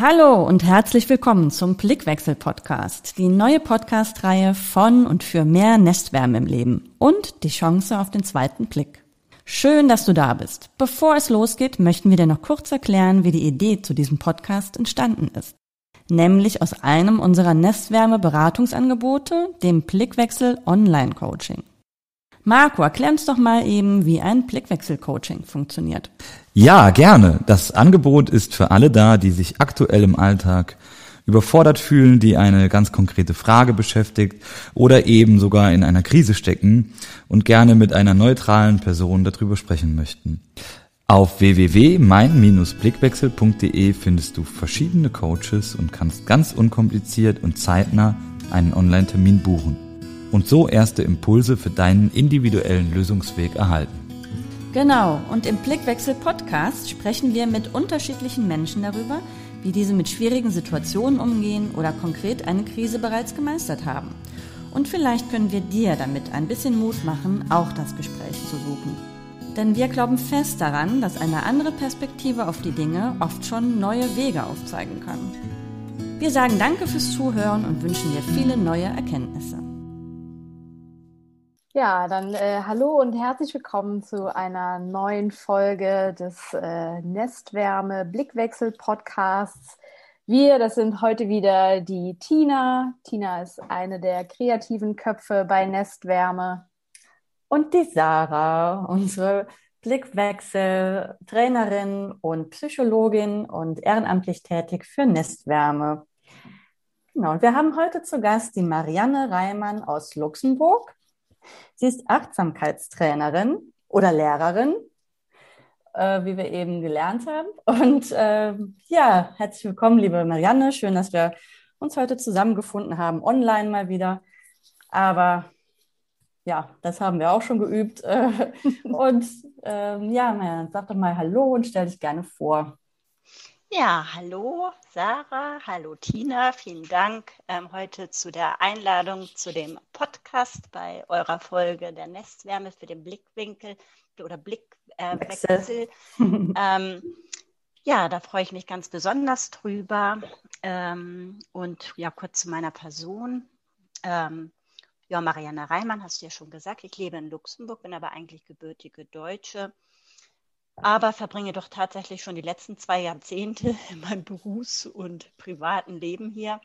Hallo und herzlich willkommen zum Blickwechsel-Podcast, die neue Podcast-Reihe von und für mehr Nestwärme im Leben und die Chance auf den zweiten Blick. Schön, dass du da bist. Bevor es losgeht, möchten wir dir noch kurz erklären, wie die Idee zu diesem Podcast entstanden ist. Nämlich aus einem unserer Nestwärme-Beratungsangebote, dem Blickwechsel Online-Coaching. Marco, erklär uns doch mal eben, wie ein Blickwechsel-Coaching funktioniert. Ja, gerne. Das Angebot ist für alle da, die sich aktuell im Alltag überfordert fühlen, die eine ganz konkrete Frage beschäftigt oder eben sogar in einer Krise stecken und gerne mit einer neutralen Person darüber sprechen möchten. Auf www.mein-blickwechsel.de findest du verschiedene Coaches und kannst ganz unkompliziert und zeitnah einen Online-Termin buchen und so erste Impulse für deinen individuellen Lösungsweg erhalten. Genau, und im Blickwechsel Podcast sprechen wir mit unterschiedlichen Menschen darüber, wie diese mit schwierigen Situationen umgehen oder konkret eine Krise bereits gemeistert haben. Und vielleicht können wir dir damit ein bisschen Mut machen, auch das Gespräch zu suchen. Denn wir glauben fest daran, dass eine andere Perspektive auf die Dinge oft schon neue Wege aufzeigen kann. Wir sagen danke fürs Zuhören und wünschen dir viele neue Erkenntnisse. Ja, dann äh, hallo und herzlich willkommen zu einer neuen Folge des äh, Nestwärme Blickwechsel Podcasts. Wir, das sind heute wieder die Tina. Tina ist eine der kreativen Köpfe bei Nestwärme. Und die Sarah, unsere Blickwechsel-Trainerin und Psychologin und ehrenamtlich tätig für Nestwärme. Genau, und wir haben heute zu Gast die Marianne Reimann aus Luxemburg. Sie ist Achtsamkeitstrainerin oder Lehrerin, äh, wie wir eben gelernt haben. Und äh, ja, herzlich willkommen, liebe Marianne. Schön, dass wir uns heute zusammengefunden haben, online mal wieder. Aber ja, das haben wir auch schon geübt. und ähm, ja, sag doch mal Hallo und stell dich gerne vor. Ja, hallo Sarah, hallo Tina, vielen Dank ähm, heute zu der Einladung zu dem Podcast bei eurer Folge der Nestwärme für den Blickwinkel oder Blickwechsel. Äh, ähm, ja, da freue ich mich ganz besonders drüber. Ähm, und ja, kurz zu meiner Person. Ähm, ja, Marianne Reimann, hast du ja schon gesagt, ich lebe in Luxemburg, bin aber eigentlich gebürtige Deutsche aber verbringe doch tatsächlich schon die letzten zwei Jahrzehnte in meinem Berufs- und privaten Leben hier.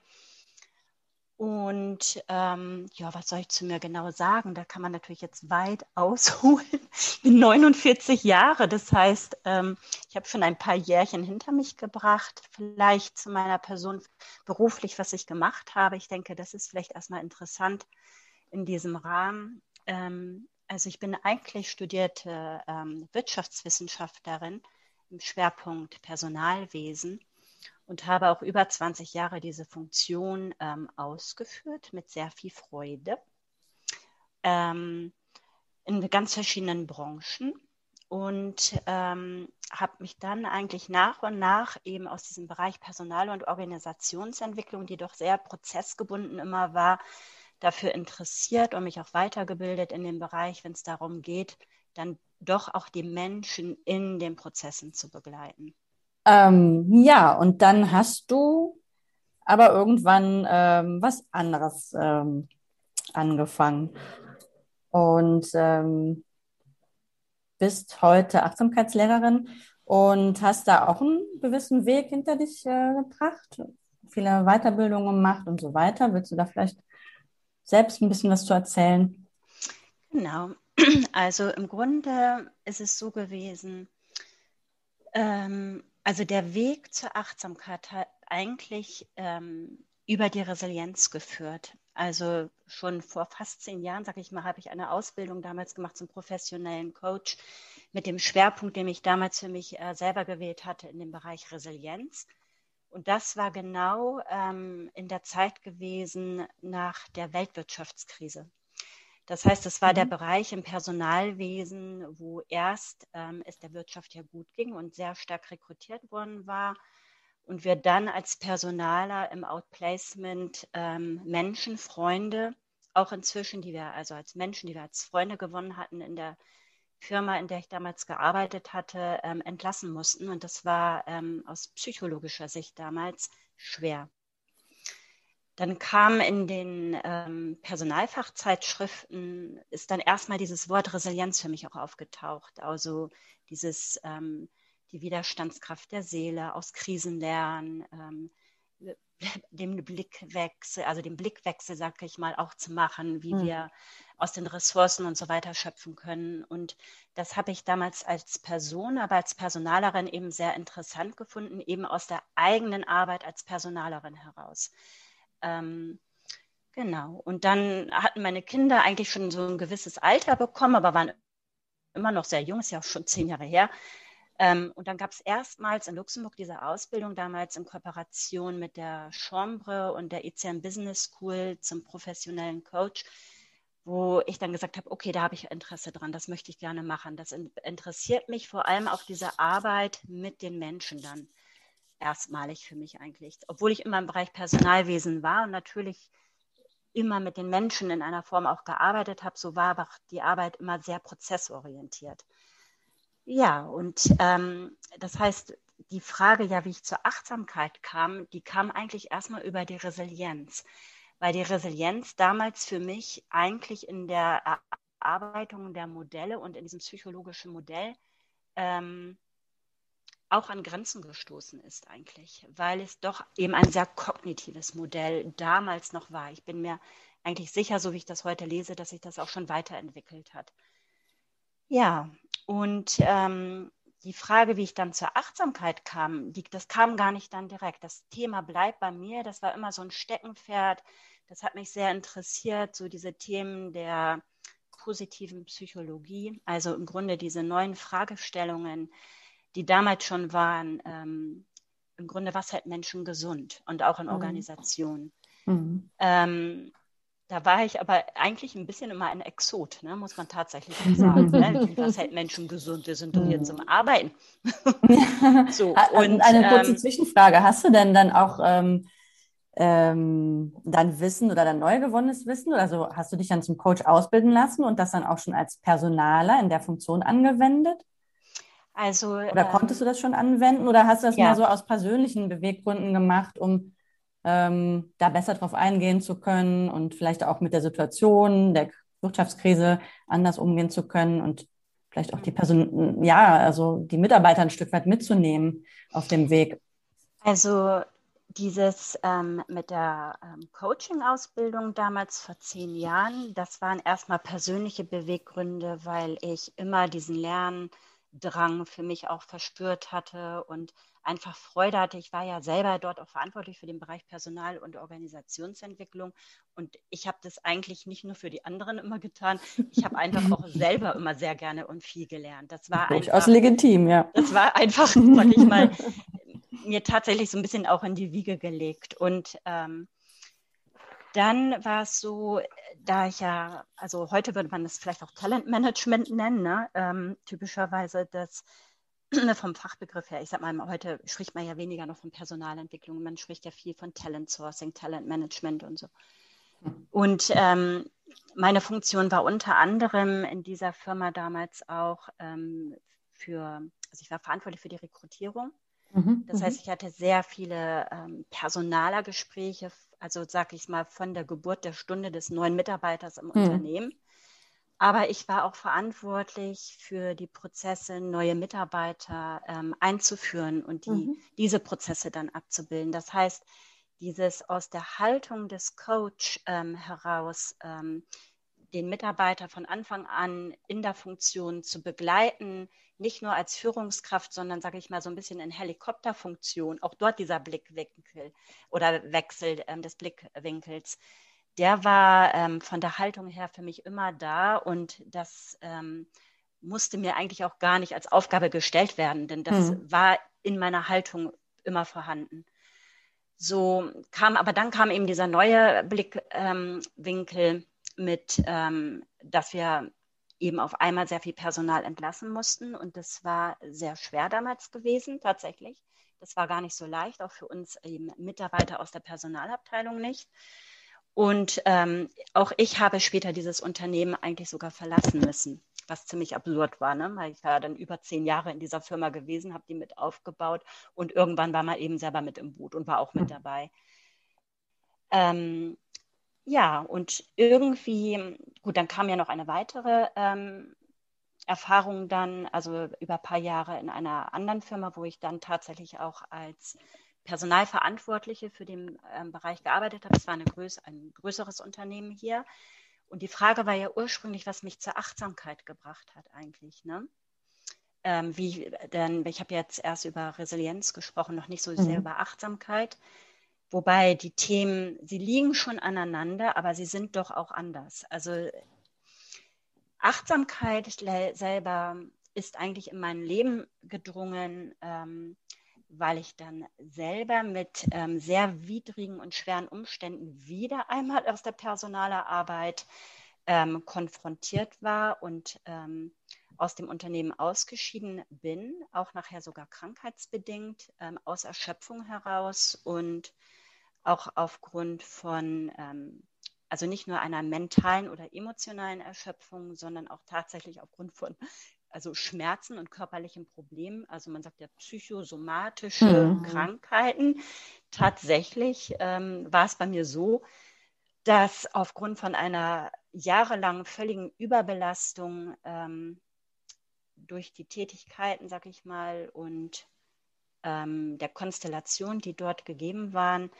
Und ähm, ja, was soll ich zu mir genau sagen? Da kann man natürlich jetzt weit ausholen. Ich bin 49 Jahre, das heißt, ähm, ich habe schon ein paar Jährchen hinter mich gebracht. Vielleicht zu meiner Person beruflich, was ich gemacht habe. Ich denke, das ist vielleicht erstmal interessant in diesem Rahmen. Ähm, also ich bin eigentlich studierte ähm, Wirtschaftswissenschaftlerin im Schwerpunkt Personalwesen und habe auch über 20 Jahre diese Funktion ähm, ausgeführt mit sehr viel Freude ähm, in ganz verschiedenen Branchen und ähm, habe mich dann eigentlich nach und nach eben aus diesem Bereich Personal- und Organisationsentwicklung, die doch sehr prozessgebunden immer war, dafür interessiert und mich auch weitergebildet in dem Bereich, wenn es darum geht, dann doch auch die Menschen in den Prozessen zu begleiten. Ähm, ja, und dann hast du aber irgendwann ähm, was anderes ähm, angefangen und ähm, bist heute Achtsamkeitslehrerin und hast da auch einen gewissen Weg hinter dich äh, gebracht, viele Weiterbildungen gemacht und so weiter. Willst du da vielleicht selbst ein bisschen was zu erzählen? Genau. Also im Grunde ist es so gewesen, ähm, also der Weg zur Achtsamkeit hat eigentlich ähm, über die Resilienz geführt. Also schon vor fast zehn Jahren, sage ich mal, habe ich eine Ausbildung damals gemacht zum professionellen Coach mit dem Schwerpunkt, den ich damals für mich äh, selber gewählt hatte in dem Bereich Resilienz. Und das war genau ähm, in der Zeit gewesen nach der Weltwirtschaftskrise. Das heißt, es war mhm. der Bereich im Personalwesen, wo erst ähm, es der Wirtschaft ja gut ging und sehr stark rekrutiert worden war. Und wir dann als Personaler im Outplacement ähm, Menschen, Freunde, auch inzwischen, die wir also als Menschen, die wir als Freunde gewonnen hatten in der Firma, in der ich damals gearbeitet hatte, ähm, entlassen mussten. Und das war ähm, aus psychologischer Sicht damals schwer. Dann kam in den ähm, Personalfachzeitschriften, ist dann erstmal dieses Wort Resilienz für mich auch aufgetaucht. Also dieses, ähm, die Widerstandskraft der Seele, aus Krisen lernen, ähm, den Blickwechsel, also den Blickwechsel, sag ich mal, auch zu machen, wie mhm. wir aus den Ressourcen und so weiter schöpfen können. Und das habe ich damals als Person, aber als Personalerin eben sehr interessant gefunden, eben aus der eigenen Arbeit als Personalerin heraus. Ähm, genau. Und dann hatten meine Kinder eigentlich schon so ein gewisses Alter bekommen, aber waren immer noch sehr jung, ist ja auch schon zehn Jahre her. Ähm, und dann gab es erstmals in Luxemburg diese Ausbildung, damals in Kooperation mit der Chambre und der ECM Business School zum professionellen Coach, wo ich dann gesagt habe, okay, da habe ich Interesse dran, das möchte ich gerne machen. Das interessiert mich vor allem auch diese Arbeit mit den Menschen dann erstmalig für mich eigentlich. Obwohl ich immer im Bereich Personalwesen war und natürlich immer mit den Menschen in einer Form auch gearbeitet habe, so war aber die Arbeit immer sehr prozessorientiert. Ja, und ähm, das heißt, die Frage ja, wie ich zur Achtsamkeit kam, die kam eigentlich erstmal über die Resilienz, weil die Resilienz damals für mich eigentlich in der Erarbeitung der Modelle und in diesem psychologischen Modell ähm, auch an Grenzen gestoßen ist eigentlich, weil es doch eben ein sehr kognitives Modell damals noch war. Ich bin mir eigentlich sicher, so wie ich das heute lese, dass sich das auch schon weiterentwickelt hat. Ja, und ähm, die Frage, wie ich dann zur Achtsamkeit kam, die, das kam gar nicht dann direkt. Das Thema bleibt bei mir. Das war immer so ein Steckenpferd. Das hat mich sehr interessiert, so diese Themen der positiven Psychologie, also im Grunde diese neuen Fragestellungen, die damals schon waren, ähm, im Grunde, was hält Menschen gesund und auch in mhm. Organisationen. Mhm. Ähm, da war ich aber eigentlich ein bisschen immer ein Exot, ne, muss man tatsächlich sagen. ne? Was hält Menschen gesund? Wir sind doch hier zum Arbeiten. so, und, eine kurze ähm, Zwischenfrage. Hast du denn dann auch ähm, ähm, dein Wissen oder dein neu gewonnenes Wissen oder so, hast du dich dann zum Coach ausbilden lassen und das dann auch schon als Personaler in der Funktion angewendet? Also, oder konntest du das schon anwenden oder hast du das ja. mehr so aus persönlichen Beweggründen gemacht, um ähm, da besser drauf eingehen zu können und vielleicht auch mit der Situation der Wirtschaftskrise anders umgehen zu können und vielleicht auch die Person, ja, also die Mitarbeiter ein Stück weit mitzunehmen auf dem Weg. Also dieses ähm, mit der ähm, Coaching-Ausbildung damals vor zehn Jahren, das waren erstmal persönliche Beweggründe, weil ich immer diesen Lerndrang für mich auch verspürt hatte und einfach Freude hatte. Ich war ja selber dort auch verantwortlich für den Bereich Personal- und Organisationsentwicklung. Und ich habe das eigentlich nicht nur für die anderen immer getan. Ich habe einfach auch selber immer sehr gerne und viel gelernt. Das war durchaus legitim, ja. Das war einfach, sag ich mal, mir tatsächlich so ein bisschen auch in die Wiege gelegt. Und ähm, dann war es so, da ich ja, also heute würde man das vielleicht auch Talentmanagement nennen, ne? ähm, typischerweise, dass vom Fachbegriff her, ich sag mal, heute spricht man ja weniger noch von Personalentwicklung, man spricht ja viel von Talent Sourcing, Talent Management und so. Und ähm, meine Funktion war unter anderem in dieser Firma damals auch ähm, für, also ich war verantwortlich für die Rekrutierung. Mhm, das heißt, mhm. ich hatte sehr viele ähm, Personalergespräche, also sag ich mal, von der Geburt der Stunde des neuen Mitarbeiters im mhm. Unternehmen aber ich war auch verantwortlich für die Prozesse, neue Mitarbeiter ähm, einzuführen und die, mhm. diese Prozesse dann abzubilden. Das heißt, dieses aus der Haltung des Coach ähm, heraus, ähm, den Mitarbeiter von Anfang an in der Funktion zu begleiten, nicht nur als Führungskraft, sondern sage ich mal so ein bisschen in Helikopterfunktion, auch dort dieser Blickwinkel oder Wechsel ähm, des Blickwinkels der war ähm, von der Haltung her für mich immer da und das ähm, musste mir eigentlich auch gar nicht als Aufgabe gestellt werden, denn das mhm. war in meiner Haltung immer vorhanden. So kam, aber dann kam eben dieser neue Blickwinkel mit, ähm, dass wir eben auf einmal sehr viel Personal entlassen mussten und das war sehr schwer damals gewesen, tatsächlich. Das war gar nicht so leicht, auch für uns eben Mitarbeiter aus der Personalabteilung nicht. Und ähm, auch ich habe später dieses Unternehmen eigentlich sogar verlassen müssen. was ziemlich absurd war, ne? weil ich war dann über zehn Jahre in dieser Firma gewesen, habe die mit aufgebaut und irgendwann war man eben selber mit im Boot und war auch mit dabei. Ähm, ja, und irgendwie, gut, dann kam ja noch eine weitere ähm, Erfahrung dann, also über ein paar Jahre in einer anderen Firma, wo ich dann tatsächlich auch als Personalverantwortliche für den ähm, Bereich gearbeitet habe. Es war eine größ ein größeres Unternehmen hier. Und die Frage war ja ursprünglich, was mich zur Achtsamkeit gebracht hat eigentlich. Ne? Ähm, wie denn, ich habe jetzt erst über Resilienz gesprochen, noch nicht so sehr mhm. über Achtsamkeit. Wobei die Themen, sie liegen schon aneinander, aber sie sind doch auch anders. Also Achtsamkeit selber ist eigentlich in mein Leben gedrungen, ähm, weil ich dann selber mit ähm, sehr widrigen und schweren Umständen wieder einmal aus der Personalerarbeit ähm, konfrontiert war und ähm, aus dem Unternehmen ausgeschieden bin, auch nachher sogar krankheitsbedingt, ähm, aus Erschöpfung heraus und auch aufgrund von, ähm, also nicht nur einer mentalen oder emotionalen Erschöpfung, sondern auch tatsächlich aufgrund von also Schmerzen und körperlichen Problemen, also man sagt ja psychosomatische mhm. Krankheiten. Tatsächlich ähm, war es bei mir so, dass aufgrund von einer jahrelangen völligen Überbelastung ähm, durch die Tätigkeiten, sag ich mal, und ähm, der Konstellation, die dort gegeben waren,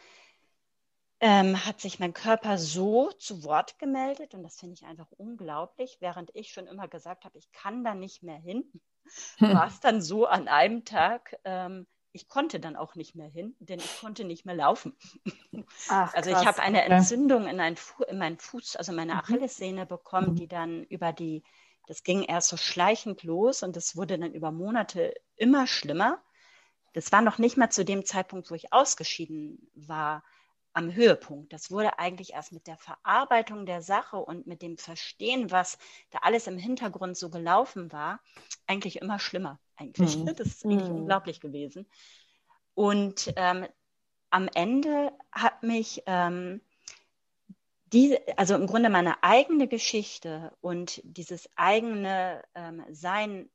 ähm, hat sich mein Körper so zu Wort gemeldet und das finde ich einfach unglaublich, während ich schon immer gesagt habe, ich kann da nicht mehr hin, hm. war es dann so an einem Tag, ähm, ich konnte dann auch nicht mehr hin, denn ich konnte nicht mehr laufen. Ach, also ich habe eine Entzündung in, ein in meinen Fuß, also meine mhm. Achillessehne bekommen, mhm. die dann über die, das ging erst so schleichend los und das wurde dann über Monate immer schlimmer. Das war noch nicht mal zu dem Zeitpunkt, wo ich ausgeschieden war am Höhepunkt. Das wurde eigentlich erst mit der Verarbeitung der Sache und mit dem Verstehen, was da alles im Hintergrund so gelaufen war, eigentlich immer schlimmer. Eigentlich. Mhm. Das ist eigentlich mhm. unglaublich gewesen. Und ähm, am Ende hat mich ähm, diese, also im Grunde meine eigene Geschichte und dieses eigene ähm, Sein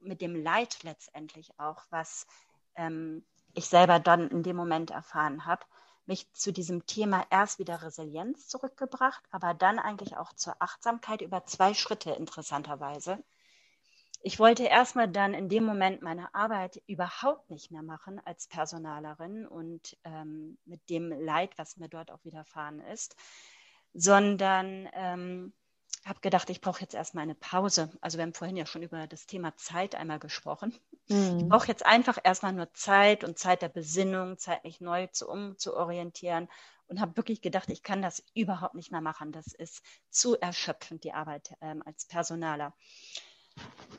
mit dem Leid letztendlich auch, was ähm, ich selber dann in dem Moment erfahren habe, mich zu diesem Thema erst wieder Resilienz zurückgebracht, aber dann eigentlich auch zur Achtsamkeit über zwei Schritte interessanterweise. Ich wollte erstmal dann in dem Moment meine Arbeit überhaupt nicht mehr machen als Personalerin und ähm, mit dem Leid, was mir dort auch widerfahren ist, sondern ähm, habe gedacht, ich brauche jetzt erstmal eine Pause. Also wir haben vorhin ja schon über das Thema Zeit einmal gesprochen. Mhm. Ich brauche jetzt einfach erstmal nur Zeit und Zeit der Besinnung, Zeit mich neu zu, umzuorientieren und habe wirklich gedacht, ich kann das überhaupt nicht mehr machen. Das ist zu erschöpfend, die Arbeit ähm, als Personaler.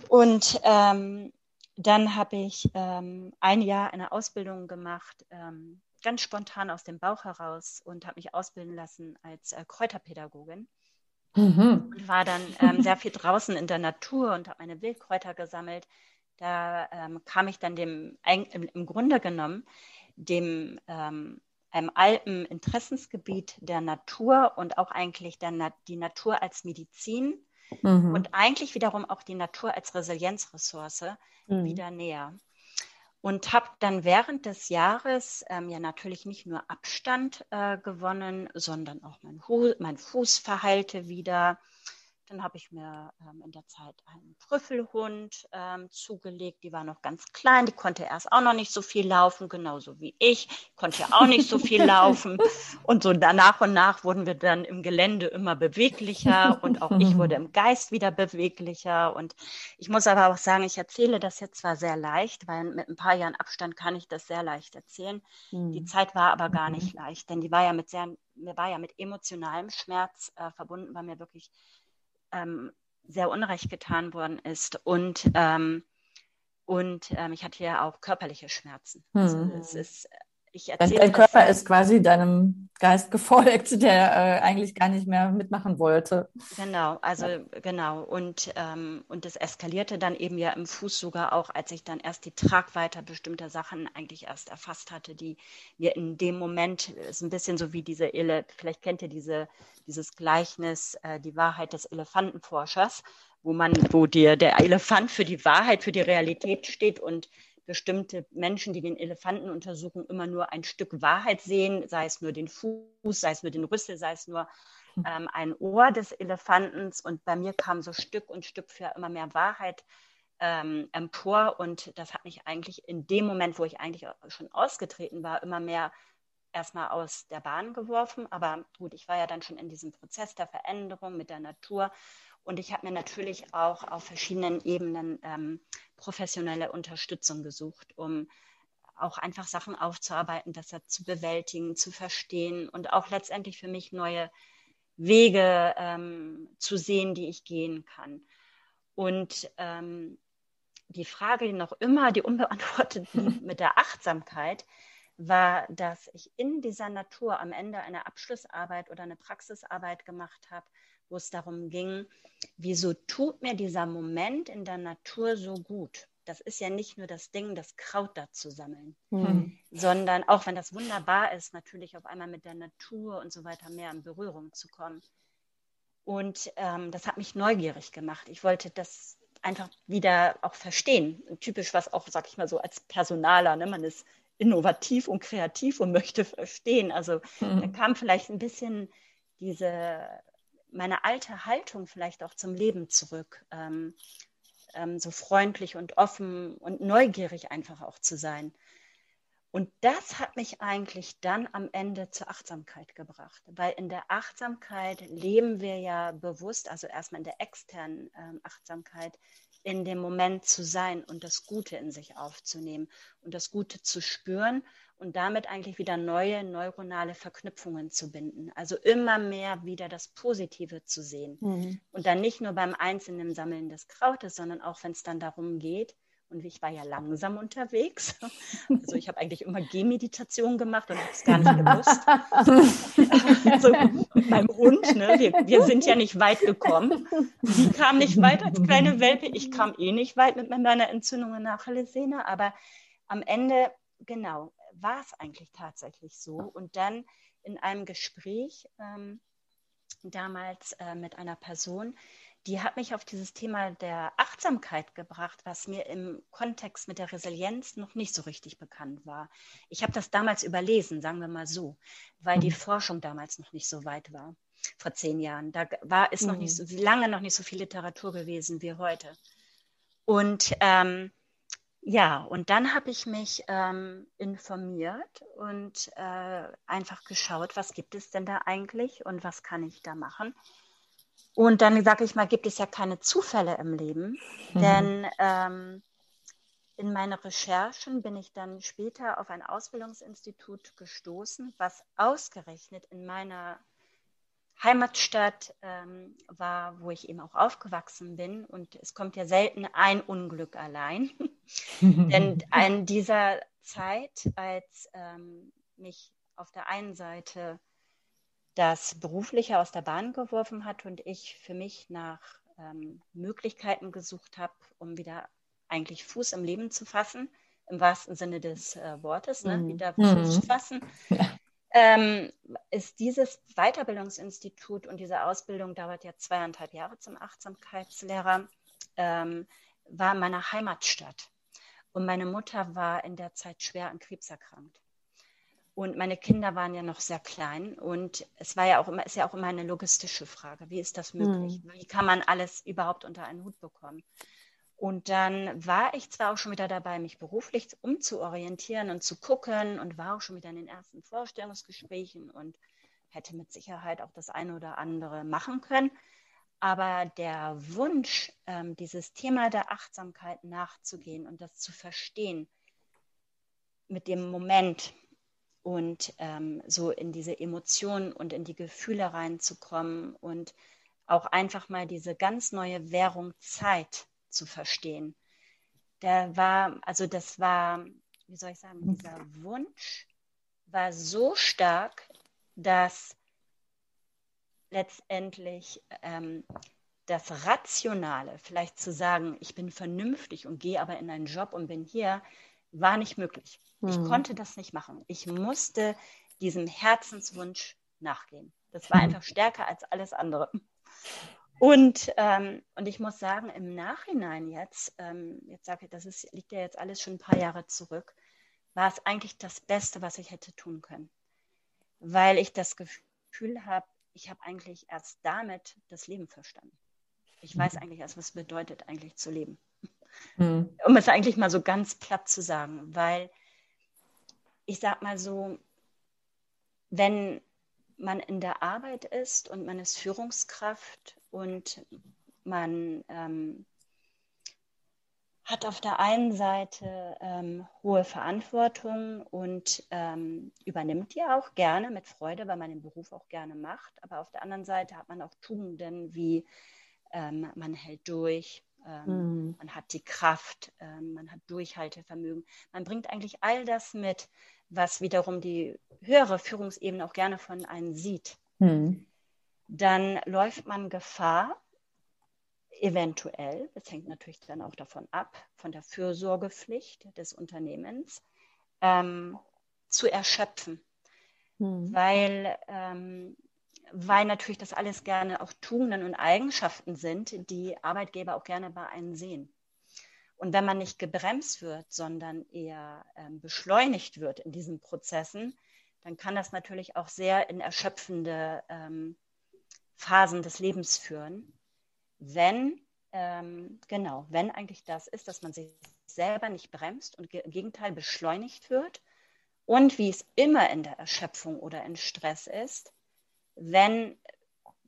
Und ähm, dann habe ich ähm, ein Jahr eine Ausbildung gemacht, ähm, ganz spontan aus dem Bauch heraus und habe mich ausbilden lassen als äh, Kräuterpädagogin. Mhm. Und war dann ähm, sehr viel draußen in der Natur und habe meine Wildkräuter gesammelt. Da ähm, kam ich dann dem, im, Grunde genommen, dem ähm, einem alten Interessensgebiet der Natur und auch eigentlich der, die Natur als Medizin mhm. und eigentlich wiederum auch die Natur als Resilienzressource mhm. wieder näher und habe dann während des Jahres ähm, ja natürlich nicht nur Abstand äh, gewonnen, sondern auch mein, mein Fuß verheilte wieder. Dann habe ich mir ähm, in der Zeit einen Trüffelhund ähm, zugelegt. Die war noch ganz klein, die konnte erst auch noch nicht so viel laufen, genauso wie ich. Konnte ja auch nicht so viel laufen. Und so nach und nach wurden wir dann im Gelände immer beweglicher und auch ich wurde im Geist wieder beweglicher. Und ich muss aber auch sagen, ich erzähle das jetzt zwar sehr leicht, weil mit ein paar Jahren Abstand kann ich das sehr leicht erzählen. Mhm. Die Zeit war aber gar nicht mhm. leicht, denn die war ja mit sehr, mir war ja mit emotionalem Schmerz äh, verbunden, weil mir wirklich ähm, sehr unrecht getan worden ist. Und, ähm, und ähm, ich hatte ja auch körperliche Schmerzen. Also hm. Also es ist, ich erzähle Dein Körper ist quasi deinem Geist gefolgt, der äh, eigentlich gar nicht mehr mitmachen wollte. Genau, also ja. genau. Und, ähm, und das eskalierte dann eben ja im Fuß sogar auch, als ich dann erst die Tragweite bestimmter Sachen eigentlich erst erfasst hatte, die mir in dem Moment, ist ein bisschen so wie diese, Ele vielleicht kennt ihr diese, dieses Gleichnis, äh, die Wahrheit des Elefantenforschers, wo man, wo dir der Elefant für die Wahrheit, für die Realität steht und bestimmte Menschen, die den Elefanten untersuchen, immer nur ein Stück Wahrheit sehen, sei es nur den Fuß, sei es nur den Rüssel, sei es nur hm. ähm, ein Ohr des Elefantens. Und bei mir kam so Stück und Stück für immer mehr Wahrheit ähm, empor. Und das hat mich eigentlich in dem Moment, wo ich eigentlich schon ausgetreten war, immer mehr erstmal aus der Bahn geworfen. Aber gut, ich war ja dann schon in diesem Prozess der Veränderung mit der Natur und ich habe mir natürlich auch auf verschiedenen Ebenen ähm, professionelle Unterstützung gesucht, um auch einfach Sachen aufzuarbeiten, das zu bewältigen, zu verstehen und auch letztendlich für mich neue Wege ähm, zu sehen, die ich gehen kann. Und ähm, die Frage, die noch immer, die unbeantwortet mit der Achtsamkeit, war, dass ich in dieser Natur am Ende eine Abschlussarbeit oder eine Praxisarbeit gemacht habe, wo es darum ging, wieso tut mir dieser Moment in der Natur so gut? Das ist ja nicht nur das Ding, das Kraut da zu sammeln, mhm. sondern auch wenn das wunderbar ist, natürlich auf einmal mit der Natur und so weiter mehr in Berührung zu kommen. Und ähm, das hat mich neugierig gemacht. Ich wollte das einfach wieder auch verstehen. Typisch was auch, sag ich mal so, als Personaler, ne? man ist innovativ und kreativ und möchte verstehen. Also mhm. da kam vielleicht ein bisschen diese meine alte Haltung vielleicht auch zum Leben zurück. Ähm, ähm, so freundlich und offen und neugierig einfach auch zu sein. Und das hat mich eigentlich dann am Ende zur Achtsamkeit gebracht, weil in der Achtsamkeit leben wir ja bewusst, also erstmal in der externen äh, Achtsamkeit, in dem Moment zu sein und das Gute in sich aufzunehmen und das Gute zu spüren und damit eigentlich wieder neue neuronale Verknüpfungen zu binden. Also immer mehr wieder das Positive zu sehen. Mhm. Und dann nicht nur beim einzelnen Sammeln des Krautes, sondern auch wenn es dann darum geht, und ich war ja langsam unterwegs. Also ich habe eigentlich immer Gehmeditation gemacht und habe es gar nicht gewusst. also beim Hund, ne? wir, wir sind ja nicht weit gekommen. Sie kam nicht weit als kleine Welpe. Ich kam eh nicht weit mit meiner Entzündung in der Achillessehne. Aber am Ende, genau, war es eigentlich tatsächlich so? Und dann in einem Gespräch ähm, damals äh, mit einer Person, die hat mich auf dieses Thema der Achtsamkeit gebracht, was mir im Kontext mit der Resilienz noch nicht so richtig bekannt war. Ich habe das damals überlesen, sagen wir mal so, weil die mhm. Forschung damals noch nicht so weit war, vor zehn Jahren. Da war ist noch nicht so mhm. lange noch nicht so viel Literatur gewesen wie heute. Und ähm, ja, und dann habe ich mich ähm, informiert und äh, einfach geschaut, was gibt es denn da eigentlich und was kann ich da machen. Und dann sage ich mal, gibt es ja keine Zufälle im Leben, mhm. denn ähm, in meinen Recherchen bin ich dann später auf ein Ausbildungsinstitut gestoßen, was ausgerechnet in meiner Heimatstadt ähm, war, wo ich eben auch aufgewachsen bin. Und es kommt ja selten ein Unglück allein. Denn in dieser Zeit, als ähm, mich auf der einen Seite das Berufliche aus der Bahn geworfen hat und ich für mich nach ähm, Möglichkeiten gesucht habe, um wieder eigentlich Fuß im Leben zu fassen, im wahrsten Sinne des äh, Wortes, ne? Mhm. wieder Fuß mhm. fassen. Ja ähm, ist dieses Weiterbildungsinstitut und diese Ausbildung dauert ja zweieinhalb Jahre zum Achtsamkeitslehrer, ähm, war in meiner Heimatstadt. Und meine Mutter war in der Zeit schwer an Krebs erkrankt. Und meine Kinder waren ja noch sehr klein. Und es war ja auch immer, ist ja auch immer eine logistische Frage. Wie ist das möglich? Mhm. Wie kann man alles überhaupt unter einen Hut bekommen? Und dann war ich zwar auch schon wieder dabei, mich beruflich umzuorientieren und zu gucken und war auch schon wieder in den ersten Vorstellungsgesprächen und hätte mit Sicherheit auch das eine oder andere machen können. Aber der Wunsch, ähm, dieses Thema der Achtsamkeit nachzugehen und das zu verstehen mit dem Moment und ähm, so in diese Emotionen und in die Gefühle reinzukommen und auch einfach mal diese ganz neue Währung Zeit zu verstehen. Der war, also das war, wie soll ich sagen, dieser Wunsch war so stark, dass letztendlich ähm, das Rationale, vielleicht zu sagen, ich bin vernünftig und gehe aber in einen Job und bin hier, war nicht möglich. Mhm. Ich hm. konnte das nicht machen. Ich musste diesem Herzenswunsch nachgehen. Das war einfach stärker als alles andere. Und, ähm, und ich muss sagen, im Nachhinein jetzt, ähm, jetzt sage ich, das ist, liegt ja jetzt alles schon ein paar Jahre zurück, war es eigentlich das Beste, was ich hätte tun können. Weil ich das Gefühl habe, ich habe eigentlich erst damit das Leben verstanden. Ich weiß mhm. eigentlich erst, was es bedeutet, eigentlich zu leben. Mhm. Um es eigentlich mal so ganz platt zu sagen, weil ich sag mal so, wenn man in der Arbeit ist und man ist Führungskraft und man ähm, hat auf der einen Seite ähm, hohe Verantwortung und ähm, übernimmt die auch gerne mit Freude, weil man den Beruf auch gerne macht. Aber auf der anderen Seite hat man auch Tugenden wie ähm, man hält durch, mhm. man hat die Kraft, ähm, man hat Durchhaltevermögen. Man bringt eigentlich all das mit, was wiederum die höhere Führungsebene auch gerne von einem sieht. Mhm. Dann läuft man Gefahr, eventuell, das hängt natürlich dann auch davon ab, von der Fürsorgepflicht des Unternehmens, ähm, zu erschöpfen. Hm. Weil, ähm, weil natürlich das alles gerne auch Tugenden und Eigenschaften sind, die Arbeitgeber auch gerne bei einem sehen. Und wenn man nicht gebremst wird, sondern eher ähm, beschleunigt wird in diesen Prozessen, dann kann das natürlich auch sehr in erschöpfende ähm, Phasen des Lebens führen wenn, ähm, genau, wenn eigentlich das ist, dass man sich selber nicht bremst und im Gegenteil beschleunigt wird und wie es immer in der Erschöpfung oder in Stress ist, wenn,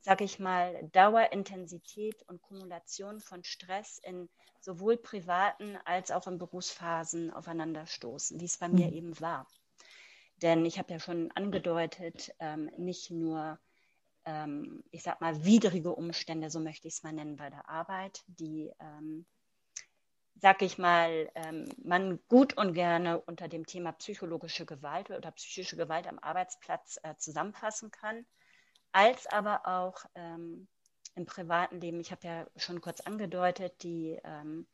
sage ich mal, Dauerintensität und Kumulation von Stress in sowohl privaten als auch in Berufsphasen aufeinanderstoßen, wie es bei mhm. mir eben war. Denn ich habe ja schon angedeutet, ähm, nicht nur ähm, ich sag mal, widrige Umstände, so möchte ich es mal nennen, bei der Arbeit, die, ähm, sag ich mal, ähm, man gut und gerne unter dem Thema psychologische Gewalt oder psychische Gewalt am Arbeitsplatz äh, zusammenfassen kann, als aber auch ähm, im privaten Leben. Ich habe ja schon kurz angedeutet, die ähm,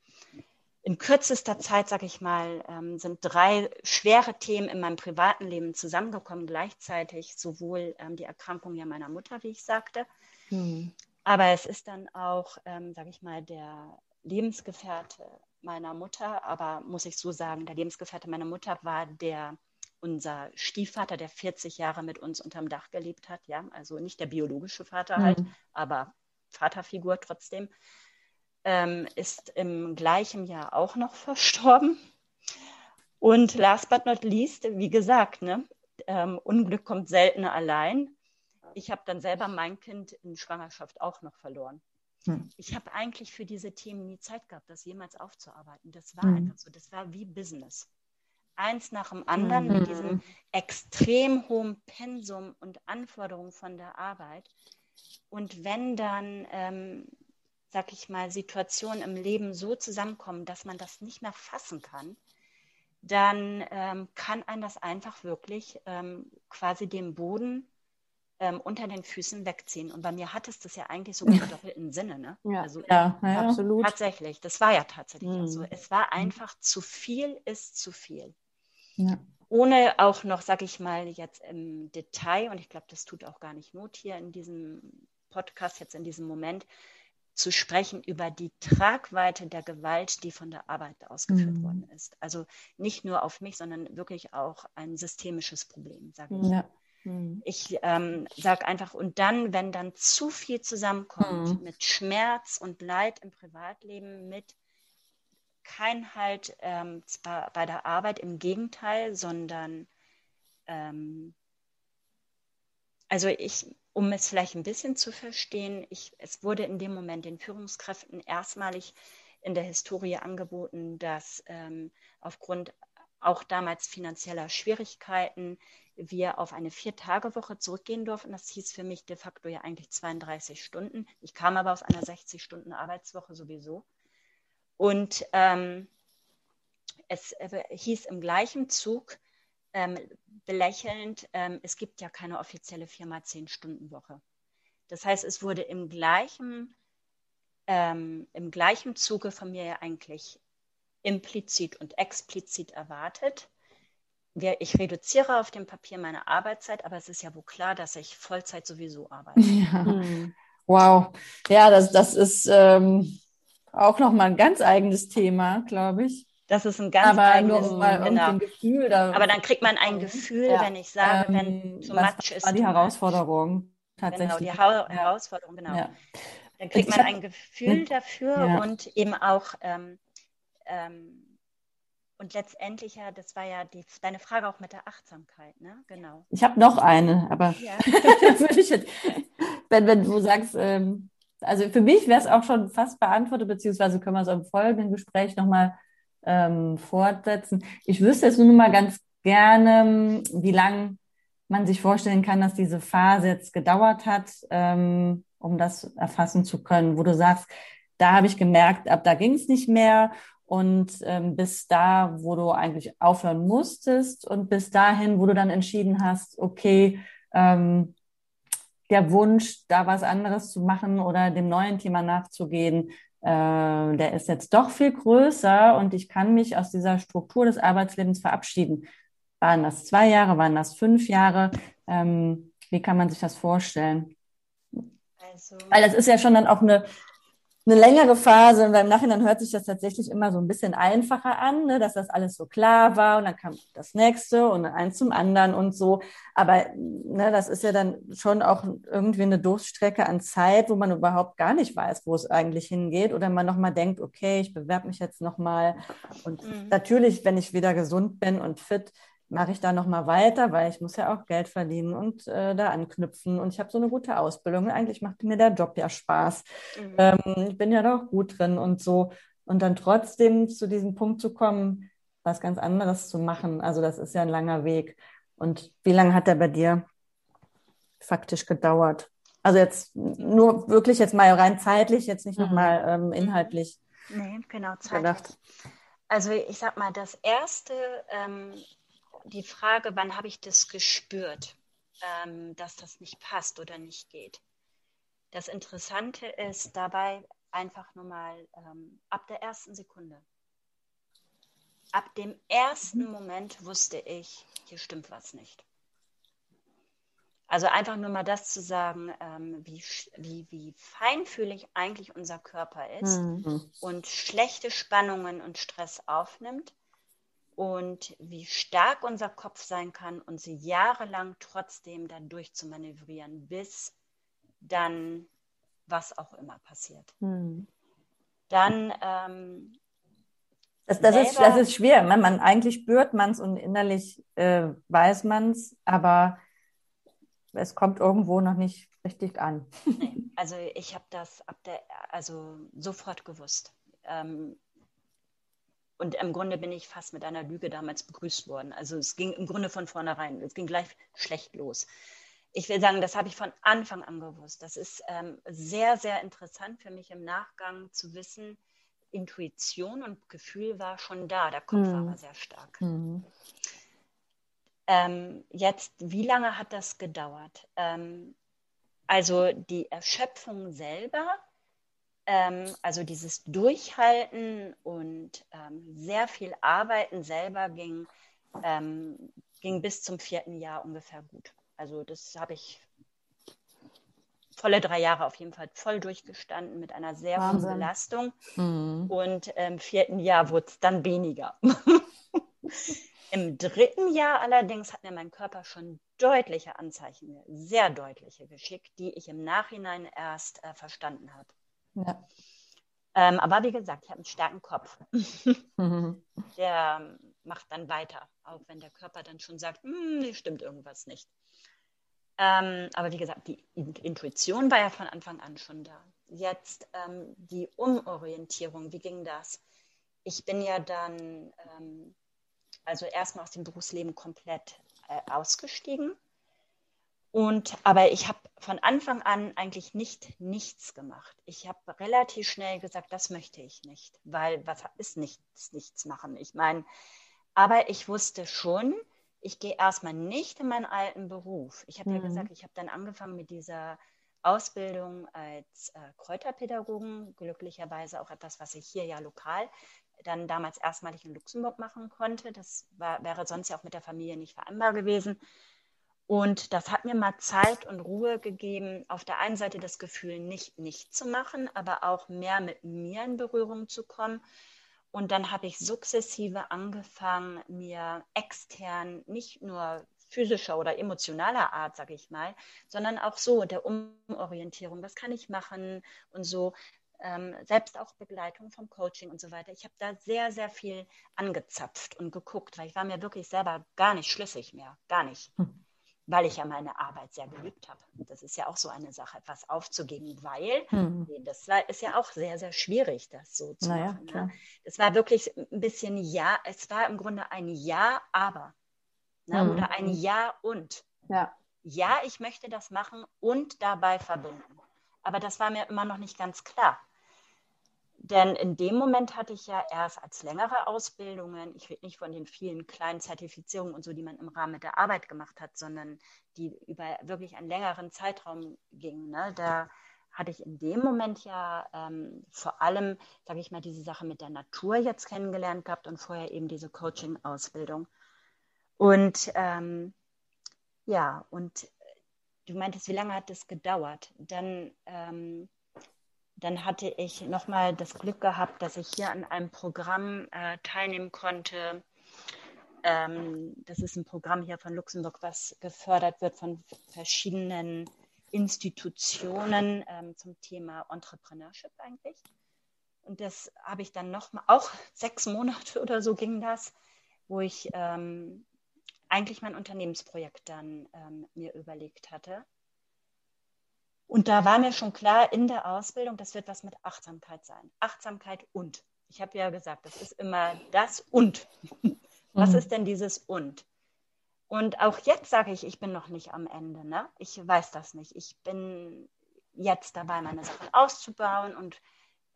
in kürzester Zeit, sage ich mal, ähm, sind drei schwere Themen in meinem privaten Leben zusammengekommen, gleichzeitig sowohl ähm, die Erkrankung ja meiner Mutter, wie ich sagte, hm. aber es ist dann auch, ähm, sage ich mal, der Lebensgefährte meiner Mutter, aber muss ich so sagen, der Lebensgefährte meiner Mutter war der unser Stiefvater, der 40 Jahre mit uns unterm Dach gelebt hat, ja, also nicht der biologische Vater halt, hm. aber Vaterfigur trotzdem ähm, ist im gleichen Jahr auch noch verstorben. Und last but not least, wie gesagt, ne, ähm, Unglück kommt seltener allein. Ich habe dann selber mein Kind in Schwangerschaft auch noch verloren. Hm. Ich habe eigentlich für diese Themen nie Zeit gehabt, das jemals aufzuarbeiten. Das war hm. einfach so. Das war wie Business. Eins nach dem anderen hm. mit diesem extrem hohen Pensum und Anforderungen von der Arbeit. Und wenn dann ähm, sag ich mal, Situationen im Leben so zusammenkommen, dass man das nicht mehr fassen kann, dann ähm, kann ein das einfach wirklich ähm, quasi den Boden ähm, unter den Füßen wegziehen. Und bei mir hat es das ja eigentlich sogar im doppelten Sinne. Ne? Ja, also, ja, ja, absolut. Tatsächlich, das war ja tatsächlich mhm. so. Es war einfach zu viel ist zu viel. Ja. Ohne auch noch, sag ich mal, jetzt im Detail, und ich glaube, das tut auch gar nicht Not hier in diesem Podcast, jetzt in diesem Moment, zu sprechen über die Tragweite der Gewalt, die von der Arbeit ausgeführt mhm. worden ist. Also nicht nur auf mich, sondern wirklich auch ein systemisches Problem, sage ich. Ja. Mhm. Ich ähm, sage einfach, und dann, wenn dann zu viel zusammenkommt mhm. mit Schmerz und Leid im Privatleben, mit kein Halt ähm, bei der Arbeit, im Gegenteil, sondern ähm, also ich, um es vielleicht ein bisschen zu verstehen, ich, es wurde in dem Moment den Führungskräften erstmalig in der Historie angeboten, dass ähm, aufgrund auch damals finanzieller Schwierigkeiten wir auf eine Vier-Tage-Woche zurückgehen durften. Das hieß für mich de facto ja eigentlich 32 Stunden. Ich kam aber aus einer 60-Stunden-Arbeitswoche sowieso. Und ähm, es äh, hieß im gleichen Zug, ähm, belächelnd, ähm, es gibt ja keine offizielle Firma 10-Stunden-Woche. Das heißt, es wurde im gleichen, ähm, im gleichen Zuge von mir ja eigentlich implizit und explizit erwartet. Ich reduziere auf dem Papier meine Arbeitszeit, aber es ist ja wohl klar, dass ich Vollzeit sowieso arbeite. Ja. Hm. Wow. Ja, das, das ist ähm, auch nochmal ein ganz eigenes Thema, glaube ich. Das ist ein ganz aber eigenes nur mal genau. ein Gefühl. Da, aber dann kriegt man ein Gefühl, ja. wenn ich sage, wenn ähm, too much ist. war die Herausforderung tatsächlich. Genau, die ha Herausforderung, genau. Ja. Dann kriegt man ein Gefühl dafür ja. und eben auch ähm, ähm, und letztendlich ja, das war ja die, deine Frage auch mit der Achtsamkeit, ne? Genau. Ich habe noch eine, aber ja. wenn, wenn du sagst, ähm, also für mich wäre es auch schon fast beantwortet, beziehungsweise können wir es im folgenden Gespräch nochmal ähm, fortsetzen. Ich wüsste jetzt nur mal ganz gerne, wie lang man sich vorstellen kann, dass diese Phase jetzt gedauert hat, ähm, um das erfassen zu können, wo du sagst, da habe ich gemerkt, ab da ging es nicht mehr und ähm, bis da, wo du eigentlich aufhören musstest und bis dahin, wo du dann entschieden hast, okay, ähm, der Wunsch, da was anderes zu machen oder dem neuen Thema nachzugehen, äh, der ist jetzt doch viel größer und ich kann mich aus dieser Struktur des Arbeitslebens verabschieden. Waren das zwei Jahre, waren das fünf Jahre? Ähm, wie kann man sich das vorstellen? Also, Weil das ist ja schon dann auch eine, eine längere Phase, weil im Nachhinein hört sich das tatsächlich immer so ein bisschen einfacher an, ne, dass das alles so klar war und dann kam das nächste und eins zum anderen und so. Aber ne, das ist ja dann schon auch irgendwie eine Durststrecke an Zeit, wo man überhaupt gar nicht weiß, wo es eigentlich hingeht oder man nochmal denkt, okay, ich bewerbe mich jetzt nochmal. Und mhm. natürlich, wenn ich wieder gesund bin und fit, mache ich da nochmal weiter, weil ich muss ja auch Geld verdienen und äh, da anknüpfen. Und ich habe so eine gute Ausbildung. Eigentlich macht mir der Job ja Spaß. Mhm. Ähm, ich bin ja doch gut drin und so. Und dann trotzdem zu diesem Punkt zu kommen, was ganz anderes zu machen. Also das ist ja ein langer Weg. Und wie lange hat der bei dir faktisch gedauert? Also jetzt nur wirklich jetzt mal rein zeitlich, jetzt nicht mhm. nochmal ähm, inhaltlich. Nee, genau, zeitlich. Gedacht. Also ich sag mal, das erste ähm, die Frage, wann habe ich das gespürt, ähm, dass das nicht passt oder nicht geht. Das Interessante ist dabei einfach nur mal ähm, ab der ersten Sekunde. Ab dem ersten. Moment wusste ich, hier stimmt was nicht. Also einfach nur mal das zu sagen, ähm, wie, wie, wie feinfühlig eigentlich unser Körper ist mhm. und schlechte Spannungen und Stress aufnimmt und wie stark unser Kopf sein kann, und sie jahrelang trotzdem da durchzumanövrieren, bis dann was auch immer passiert. Hm. Dann ähm, das, das, ist, das ist schwer. Man, man eigentlich spürt man es und innerlich äh, weiß man es, aber es kommt irgendwo noch nicht richtig an. Nee, also ich habe das ab der, also sofort gewusst. Ähm, und im Grunde bin ich fast mit einer Lüge damals begrüßt worden. Also es ging im Grunde von vornherein, es ging gleich schlecht los. Ich will sagen, das habe ich von Anfang an gewusst. Das ist ähm, sehr, sehr interessant für mich im Nachgang zu wissen, Intuition und Gefühl war schon da, der Kopf mhm. war aber sehr stark. Mhm. Ähm, jetzt, wie lange hat das gedauert? Ähm, also die Erschöpfung selber ähm, also dieses Durchhalten und ähm, sehr viel Arbeiten selber ging, ähm, ging bis zum vierten Jahr ungefähr gut. Also das habe ich volle drei Jahre auf jeden Fall voll durchgestanden mit einer sehr hohen Belastung. Mhm. Und im vierten Jahr wurde es dann weniger. Im dritten Jahr allerdings hat mir mein Körper schon deutliche Anzeichen, sehr deutliche geschickt, die ich im Nachhinein erst äh, verstanden habe. Ja. Ähm, aber wie gesagt, ich habe einen starken Kopf. Der macht dann weiter, auch wenn der Körper dann schon sagt, hm, hier stimmt irgendwas nicht. Ähm, aber wie gesagt, die Intuition war ja von Anfang an schon da. Jetzt ähm, die Umorientierung, wie ging das? Ich bin ja dann, ähm, also erstmal aus dem Berufsleben komplett äh, ausgestiegen und, aber ich habe von Anfang an eigentlich nicht nichts gemacht. Ich habe relativ schnell gesagt, das möchte ich nicht, weil was ist nichts, nichts machen? Ich meine, aber ich wusste schon, ich gehe erstmal nicht in meinen alten Beruf. Ich habe mhm. ja gesagt, ich habe dann angefangen mit dieser Ausbildung als äh, Kräuterpädagogen, glücklicherweise auch etwas, was ich hier ja lokal dann damals erstmalig in Luxemburg machen konnte. Das war, wäre sonst ja auch mit der Familie nicht vereinbar gewesen. Und das hat mir mal Zeit und Ruhe gegeben, auf der einen Seite das Gefühl, nicht nicht zu machen, aber auch mehr mit mir in Berührung zu kommen. Und dann habe ich sukzessive angefangen, mir extern nicht nur physischer oder emotionaler Art, sage ich mal, sondern auch so der Umorientierung, was kann ich machen und so ähm, selbst auch Begleitung vom Coaching und so weiter. Ich habe da sehr, sehr viel angezapft und geguckt, weil ich war mir wirklich selber gar nicht schlüssig mehr, gar nicht. Hm. Weil ich ja meine Arbeit sehr geliebt habe. Das ist ja auch so eine Sache, etwas aufzugeben, weil hm. das war, ist ja auch sehr, sehr schwierig, das so zu naja, machen. Ne? Das war wirklich ein bisschen ja, es war im Grunde ein Ja, aber. Ne? Hm. Oder ein Ja und. Ja. ja, ich möchte das machen und dabei verbinden. Aber das war mir immer noch nicht ganz klar. Denn in dem Moment hatte ich ja erst als längere Ausbildungen, ich rede nicht von den vielen kleinen Zertifizierungen und so, die man im Rahmen der Arbeit gemacht hat, sondern die über wirklich einen längeren Zeitraum gingen. Ne? Da hatte ich in dem Moment ja ähm, vor allem, sage ich mal, diese Sache mit der Natur jetzt kennengelernt gehabt und vorher eben diese Coaching-Ausbildung. Und ähm, ja, und du meintest, wie lange hat das gedauert? Dann, ähm, dann hatte ich nochmal das Glück gehabt, dass ich hier an einem Programm äh, teilnehmen konnte. Ähm, das ist ein Programm hier von Luxemburg, was gefördert wird von verschiedenen Institutionen ähm, zum Thema Entrepreneurship eigentlich. Und das habe ich dann nochmal, auch sechs Monate oder so ging das, wo ich ähm, eigentlich mein Unternehmensprojekt dann ähm, mir überlegt hatte. Und da war mir schon klar in der Ausbildung, das wird was mit Achtsamkeit sein. Achtsamkeit und. Ich habe ja gesagt, das ist immer das und. Was mhm. ist denn dieses und? Und auch jetzt sage ich, ich bin noch nicht am Ende. Ne? Ich weiß das nicht. Ich bin jetzt dabei, meine Sachen auszubauen und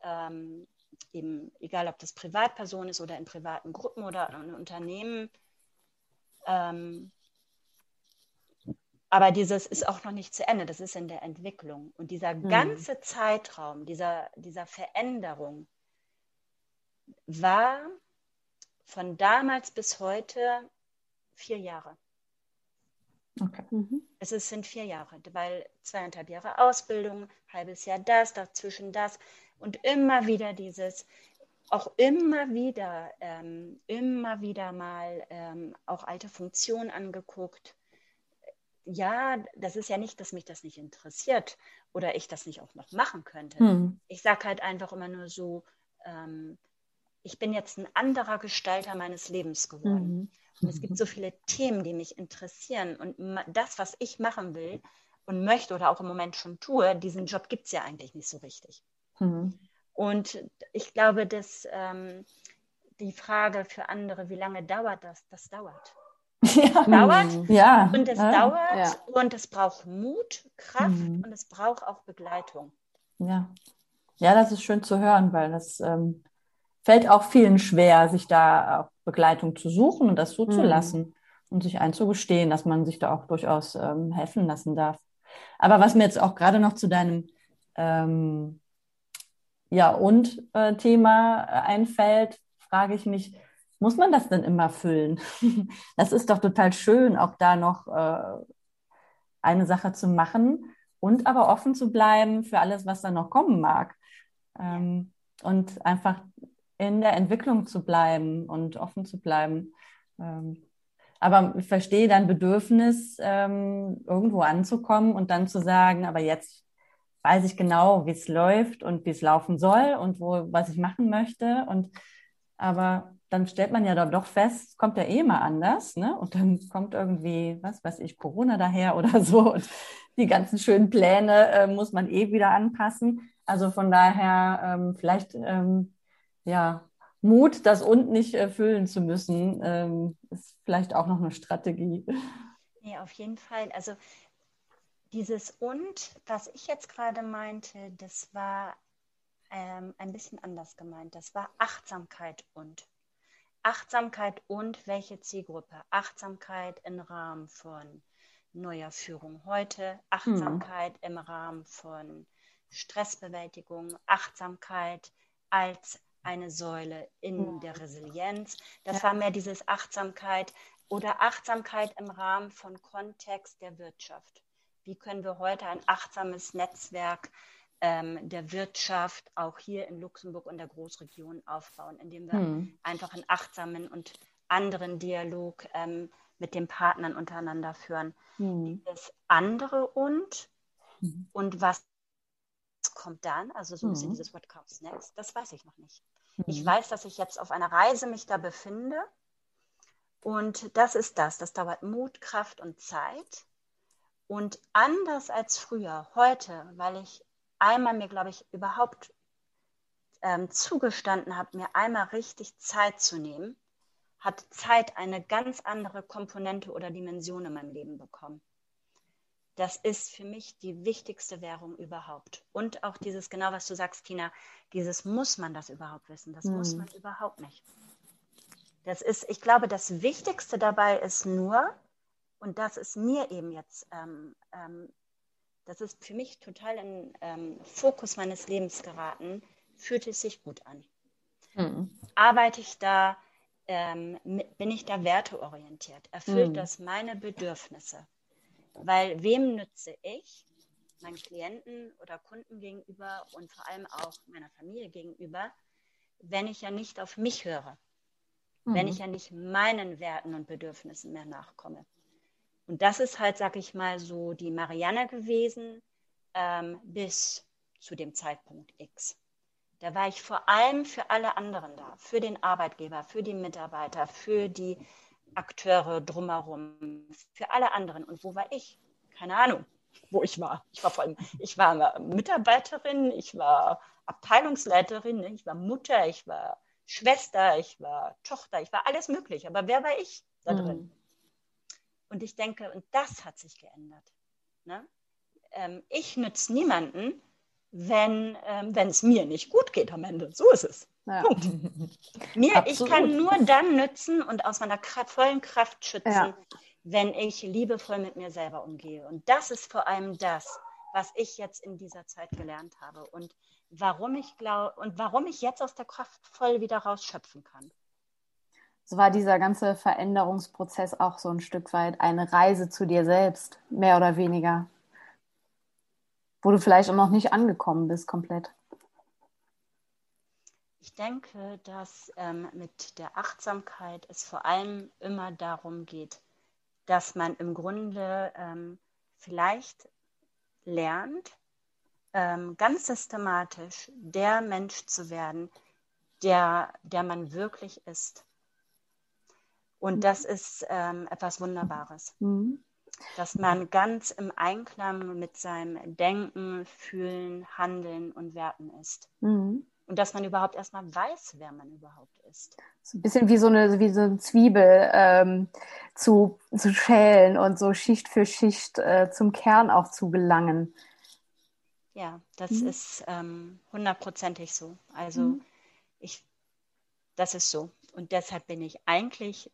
ähm, eben, egal ob das Privatperson ist oder in privaten Gruppen oder in Unternehmen, ähm, aber dieses ist auch noch nicht zu Ende, das ist in der Entwicklung. Und dieser mhm. ganze Zeitraum dieser, dieser Veränderung war von damals bis heute vier Jahre. Okay. Mhm. Es ist, sind vier Jahre, weil zweieinhalb Jahre Ausbildung, halbes Jahr das, dazwischen das und immer wieder dieses, auch immer wieder, ähm, immer wieder mal ähm, auch alte Funktionen angeguckt. Ja, das ist ja nicht, dass mich das nicht interessiert oder ich das nicht auch noch machen könnte. Hm. Ich sage halt einfach immer nur so, ähm, ich bin jetzt ein anderer Gestalter meines Lebens geworden. Mhm. Und es gibt so viele Themen, die mich interessieren. Und das, was ich machen will und möchte oder auch im Moment schon tue, diesen Job gibt es ja eigentlich nicht so richtig. Mhm. Und ich glaube, dass ähm, die Frage für andere, wie lange dauert das, das dauert. Ja. Dauert ja. und es ja. dauert ja. und es braucht Mut, Kraft mhm. und es braucht auch Begleitung. Ja. Ja, das ist schön zu hören, weil das ähm, fällt auch vielen schwer, sich da auch Begleitung zu suchen und das zuzulassen mhm. und sich einzugestehen, dass man sich da auch durchaus ähm, helfen lassen darf. Aber was mir jetzt auch gerade noch zu deinem ähm, ja, und äh, Thema äh, einfällt, frage ich mich, muss man das denn immer füllen? das ist doch total schön, auch da noch äh, eine Sache zu machen und aber offen zu bleiben für alles, was da noch kommen mag. Ähm, und einfach in der Entwicklung zu bleiben und offen zu bleiben. Ähm, aber ich verstehe dein Bedürfnis, ähm, irgendwo anzukommen und dann zu sagen, aber jetzt weiß ich genau, wie es läuft und wie es laufen soll und wo, was ich machen möchte. Und aber dann stellt man ja dann doch fest, kommt ja eh mal anders, ne? Und dann kommt irgendwie, was weiß ich, Corona daher oder so. Und die ganzen schönen Pläne äh, muss man eh wieder anpassen. Also von daher ähm, vielleicht ähm, ja Mut, das und nicht erfüllen zu müssen, ähm, ist vielleicht auch noch eine Strategie. Nee, auf jeden Fall. Also dieses und, was ich jetzt gerade meinte, das war ähm, ein bisschen anders gemeint. Das war Achtsamkeit und. Achtsamkeit und welche Zielgruppe? Achtsamkeit im Rahmen von neuer Führung heute, Achtsamkeit hm. im Rahmen von Stressbewältigung, Achtsamkeit als eine Säule in der Resilienz. Das war mehr dieses Achtsamkeit oder Achtsamkeit im Rahmen von Kontext der Wirtschaft. Wie können wir heute ein achtsames Netzwerk der Wirtschaft auch hier in Luxemburg und der Großregion aufbauen, indem wir hm. einfach einen achtsamen und anderen Dialog ähm, mit den Partnern untereinander führen. Hm. Das andere und hm. und was kommt dann, also so ein bisschen hm. dieses What comes next, das weiß ich noch nicht. Ich hm. weiß, dass ich jetzt auf einer Reise mich da befinde und das ist das. Das dauert Mut, Kraft und Zeit. Und anders als früher, heute, weil ich einmal mir, glaube ich, überhaupt ähm, zugestanden habe, mir einmal richtig Zeit zu nehmen, hat Zeit eine ganz andere Komponente oder Dimension in meinem Leben bekommen. Das ist für mich die wichtigste Währung überhaupt. Und auch dieses, genau was du sagst, Tina, dieses muss man das überhaupt wissen. Das hm. muss man überhaupt nicht. Das ist, ich glaube, das Wichtigste dabei ist nur, und das ist mir eben jetzt, ähm, ähm, das ist für mich total in ähm, Fokus meines Lebens geraten, fühlt es sich gut an. Mhm. Arbeite ich da, ähm, bin ich da werteorientiert? Erfüllt mhm. das meine Bedürfnisse? Weil wem nütze ich, meinen Klienten oder Kunden gegenüber und vor allem auch meiner Familie gegenüber, wenn ich ja nicht auf mich höre? mhm. wenn ich ja nicht meinen Werten und Bedürfnissen mehr nachkomme. Und das ist halt, sag ich mal, so die Marianne gewesen ähm, bis zu dem Zeitpunkt X. Da war ich vor allem für alle anderen da, für den Arbeitgeber, für die Mitarbeiter, für die Akteure drumherum, für alle anderen. Und wo war ich? Keine Ahnung, wo ich war. Ich war vor allem, ich war Mitarbeiterin, ich war Abteilungsleiterin, ich war Mutter, ich war Schwester, ich war Tochter, ich war alles möglich. Aber wer war ich da drin? Und ich denke, und das hat sich geändert. Ne? Ähm, ich nütze niemanden, wenn ähm, es mir nicht gut geht am Ende. So ist es. Ja. Punkt. Mir, ich kann nur dann nützen und aus meiner vollen Kraft schützen, ja. wenn ich liebevoll mit mir selber umgehe. Und das ist vor allem das, was ich jetzt in dieser Zeit gelernt habe. Und warum ich glaube und warum ich jetzt aus der Kraft voll wieder rausschöpfen kann. So war dieser ganze Veränderungsprozess auch so ein Stück weit eine Reise zu dir selbst, mehr oder weniger. Wo du vielleicht auch noch nicht angekommen bist komplett. Ich denke, dass ähm, mit der Achtsamkeit es vor allem immer darum geht, dass man im Grunde ähm, vielleicht lernt, ähm, ganz systematisch der Mensch zu werden, der, der man wirklich ist. Und mhm. das ist ähm, etwas Wunderbares. Mhm. Dass man ganz im Einklang mit seinem Denken, Fühlen, Handeln und Werten ist. Mhm. Und dass man überhaupt erstmal weiß, wer man überhaupt ist. So ein bisschen wie so eine, wie so eine Zwiebel ähm, zu, zu schälen und so Schicht für Schicht äh, zum Kern auch zu gelangen. Ja, das mhm. ist ähm, hundertprozentig so. Also mhm. ich, das ist so. Und deshalb bin ich eigentlich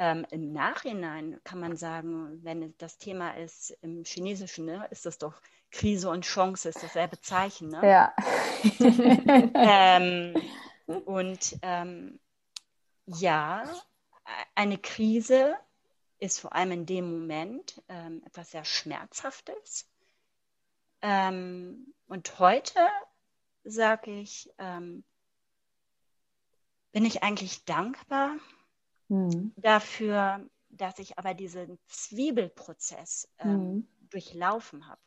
ähm, im Nachhinein, kann man sagen, wenn das Thema ist im Chinesischen, ne, ist das doch Krise und Chance, ist dasselbe Zeichen. Ne? Ja. ähm, und ähm, ja, eine Krise ist vor allem in dem Moment ähm, etwas sehr Schmerzhaftes. Ähm, und heute sage ich, ähm, bin ich eigentlich dankbar mhm. dafür, dass ich aber diesen Zwiebelprozess ähm, mhm. durchlaufen habe.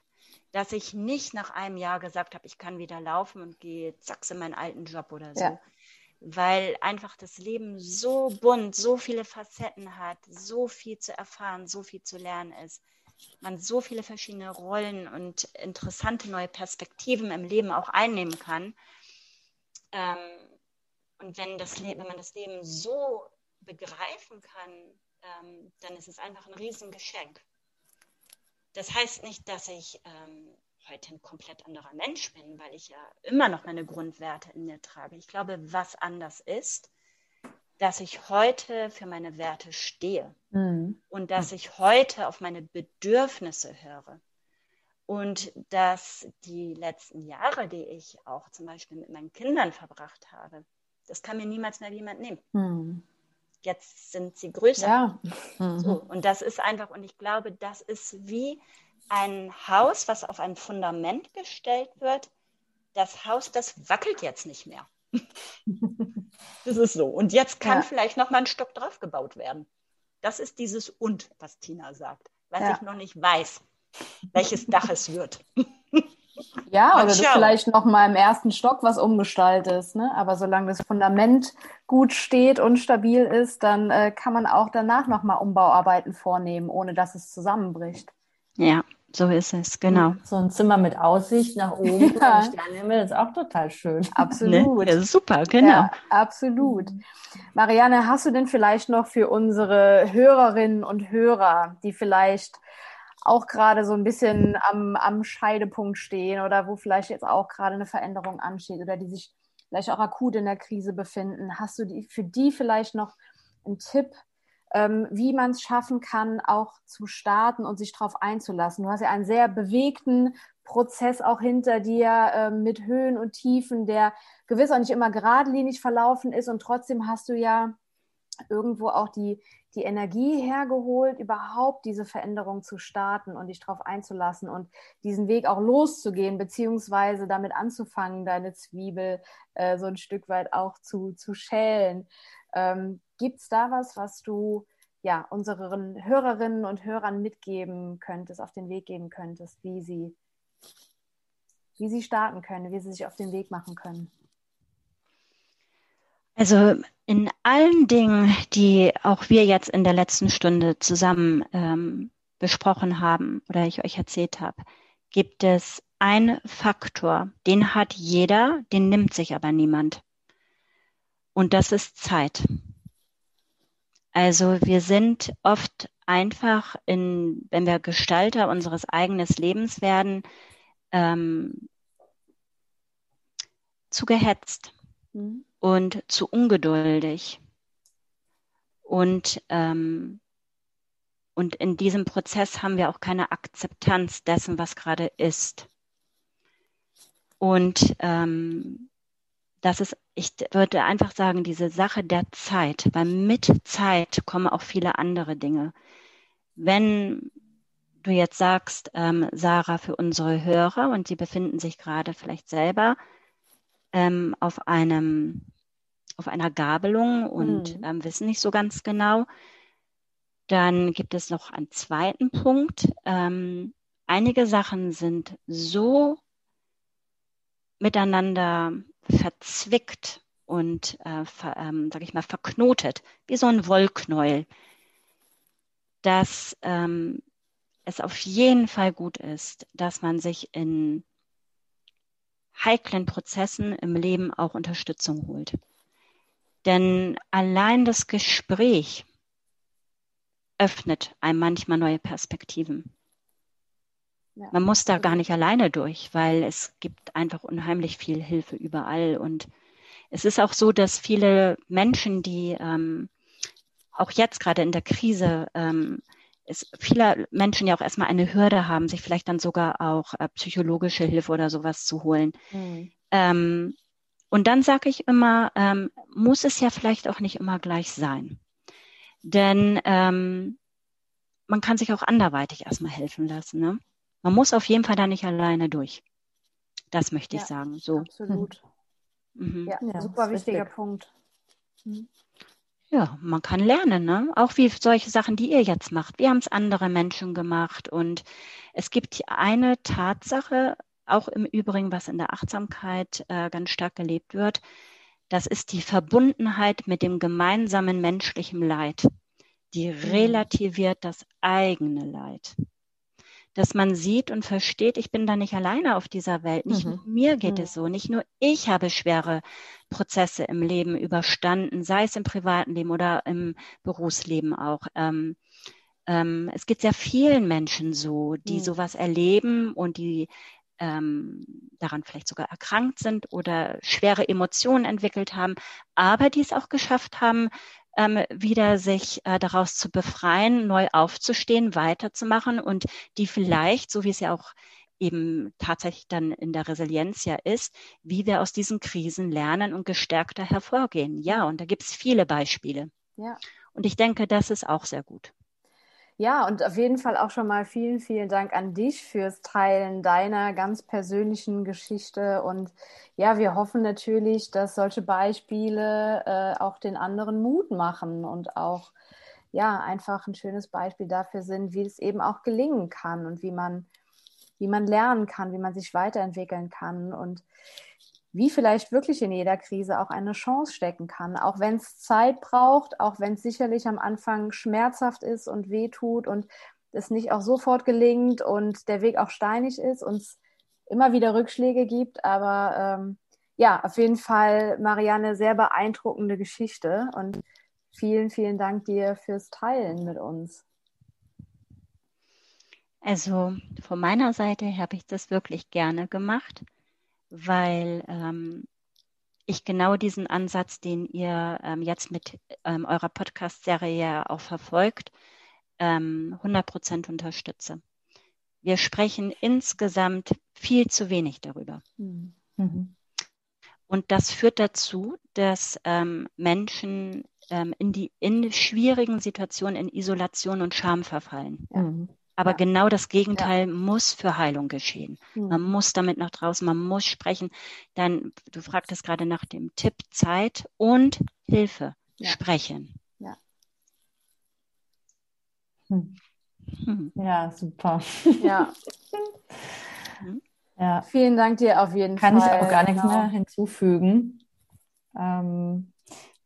Dass ich nicht nach einem Jahr gesagt habe, ich kann wieder laufen und gehe zack in meinen alten Job oder so. Ja. Weil einfach das Leben so bunt, so viele Facetten hat, so viel zu erfahren, so viel zu lernen ist man so viele verschiedene Rollen und interessante neue Perspektiven im Leben auch einnehmen kann. Ähm, und wenn, das wenn man das Leben so begreifen kann, ähm, dann ist es einfach ein Riesengeschenk. Das heißt nicht, dass ich ähm, heute ein komplett anderer Mensch bin, weil ich ja immer noch meine Grundwerte in mir trage. Ich glaube, was anders ist, dass ich heute für meine Werte stehe mhm. und dass ich heute auf meine Bedürfnisse höre. Und dass die letzten Jahre, die ich auch zum Beispiel mit meinen Kindern verbracht habe, das kann mir niemals mehr jemand nehmen. Mhm. Jetzt sind sie größer. Ja. So, und das ist einfach, und ich glaube, das ist wie ein Haus, was auf ein Fundament gestellt wird. Das Haus, das wackelt jetzt nicht mehr. das ist so. Und jetzt kann ja. vielleicht noch mal ein Stock drauf gebaut werden. Das ist dieses Und, was Tina sagt, was ja. ich noch nicht weiß, welches Dach es wird. Ja, oder du vielleicht noch mal im ersten Stock was umgestaltest, ne? Aber solange das Fundament gut steht und stabil ist, dann äh, kann man auch danach noch mal Umbauarbeiten vornehmen, ohne dass es zusammenbricht. Ja, so ist es, genau. So ein Zimmer mit Aussicht nach oben, ja. Sternenhimmel ist auch total schön. Absolut. Ne? Super, genau. Ja, absolut. Marianne, hast du denn vielleicht noch für unsere Hörerinnen und Hörer, die vielleicht auch gerade so ein bisschen am, am Scheidepunkt stehen oder wo vielleicht jetzt auch gerade eine Veränderung ansteht oder die sich vielleicht auch akut in der Krise befinden. Hast du die, für die vielleicht noch einen Tipp, ähm, wie man es schaffen kann, auch zu starten und sich darauf einzulassen? Du hast ja einen sehr bewegten Prozess auch hinter dir äh, mit Höhen und Tiefen, der gewiss auch nicht immer geradlinig verlaufen ist und trotzdem hast du ja irgendwo auch die, die Energie hergeholt, überhaupt diese Veränderung zu starten und dich darauf einzulassen und diesen Weg auch loszugehen, beziehungsweise damit anzufangen, deine Zwiebel äh, so ein Stück weit auch zu, zu schälen. Ähm, Gibt es da was, was du ja, unseren Hörerinnen und Hörern mitgeben könntest, auf den Weg geben könntest, wie sie, wie sie starten können, wie sie sich auf den Weg machen können? Also in allen Dingen, die auch wir jetzt in der letzten Stunde zusammen ähm, besprochen haben oder ich euch erzählt habe, gibt es einen Faktor, den hat jeder, den nimmt sich aber niemand. Und das ist Zeit. Also wir sind oft einfach in, wenn wir Gestalter unseres eigenen Lebens werden, ähm, zu gehetzt. Mhm und zu ungeduldig. Und, ähm, und in diesem Prozess haben wir auch keine Akzeptanz dessen, was gerade ist. Und ähm, das ist, ich würde einfach sagen, diese Sache der Zeit, weil mit Zeit kommen auch viele andere Dinge. Wenn du jetzt sagst, ähm, Sarah, für unsere Hörer, und sie befinden sich gerade vielleicht selber ähm, auf einem auf einer Gabelung und mhm. ähm, wissen nicht so ganz genau. Dann gibt es noch einen zweiten Punkt. Ähm, einige Sachen sind so miteinander verzwickt und, äh, ver, ähm, sag ich mal, verknotet, wie so ein Wollknäuel, dass ähm, es auf jeden Fall gut ist, dass man sich in heiklen Prozessen im Leben auch Unterstützung holt. Denn allein das Gespräch öffnet einem manchmal neue Perspektiven. Ja. Man muss da gar nicht alleine durch, weil es gibt einfach unheimlich viel Hilfe überall. Und es ist auch so, dass viele Menschen, die ähm, auch jetzt gerade in der Krise, ähm, es viele Menschen ja auch erstmal eine Hürde haben, sich vielleicht dann sogar auch äh, psychologische Hilfe oder sowas zu holen. Mhm. Ähm, und dann sage ich immer, ähm, muss es ja vielleicht auch nicht immer gleich sein. Denn ähm, man kann sich auch anderweitig erstmal helfen lassen. Ne? Man muss auf jeden Fall da nicht alleine durch. Das möchte ich sagen. So. Absolut. Mhm. Ja, ja, super wichtiger richtig. Punkt. Mhm. Ja, man kann lernen, ne? Auch wie solche Sachen, die ihr jetzt macht. Wir haben es andere Menschen gemacht und es gibt eine Tatsache, auch im Übrigen, was in der Achtsamkeit äh, ganz stark gelebt wird, das ist die Verbundenheit mit dem gemeinsamen menschlichen Leid. Die mhm. relativiert das eigene Leid. Dass man sieht und versteht, ich bin da nicht alleine auf dieser Welt. Nicht mhm. nur mir geht mhm. es so. Nicht nur ich habe schwere Prozesse im Leben überstanden, sei es im privaten Leben oder im Berufsleben auch. Ähm, ähm, es geht sehr vielen Menschen so, die mhm. sowas erleben und die ähm, daran vielleicht sogar erkrankt sind oder schwere Emotionen entwickelt haben, aber die es auch geschafft haben, ähm, wieder sich äh, daraus zu befreien, neu aufzustehen, weiterzumachen und die vielleicht, so wie es ja auch eben tatsächlich dann in der Resilienz ja ist, wie wir aus diesen Krisen lernen und gestärkter hervorgehen. Ja, und da gibt es viele Beispiele. Ja. Und ich denke, das ist auch sehr gut. Ja, und auf jeden Fall auch schon mal vielen, vielen Dank an dich fürs Teilen deiner ganz persönlichen Geschichte. Und ja, wir hoffen natürlich, dass solche Beispiele äh, auch den anderen Mut machen und auch ja einfach ein schönes Beispiel dafür sind, wie es eben auch gelingen kann und wie man, wie man lernen kann, wie man sich weiterentwickeln kann. Und wie vielleicht wirklich in jeder Krise auch eine Chance stecken kann, auch wenn es Zeit braucht, auch wenn es sicherlich am Anfang schmerzhaft ist und wehtut und es nicht auch sofort gelingt und der Weg auch steinig ist und es immer wieder Rückschläge gibt. Aber ähm, ja, auf jeden Fall, Marianne, sehr beeindruckende Geschichte und vielen, vielen Dank dir fürs Teilen mit uns. Also von meiner Seite habe ich das wirklich gerne gemacht weil ähm, ich genau diesen Ansatz, den ihr ähm, jetzt mit ähm, eurer Podcast-Serie ja auch verfolgt, 100 ähm, Prozent unterstütze. Wir sprechen insgesamt viel zu wenig darüber. Mhm. mhm. Und das führt dazu, dass ähm, Menschen ähm, in die in schwierigen Situationen in Isolation und Scham verfallen. Mhm. Aber ja. genau das Gegenteil ja. muss für Heilung geschehen. Mhm. Man muss damit nach draußen, man muss sprechen. Dann, du fragtest gerade nach dem Tipp Zeit und Hilfe. Ja. Sprechen. Ja. Hm. Hm. Ja, super. Ja. Hm. ja. Vielen Dank dir auf jeden Kann Fall. Kann ich auch gar nichts genau. mehr hinzufügen. Ähm,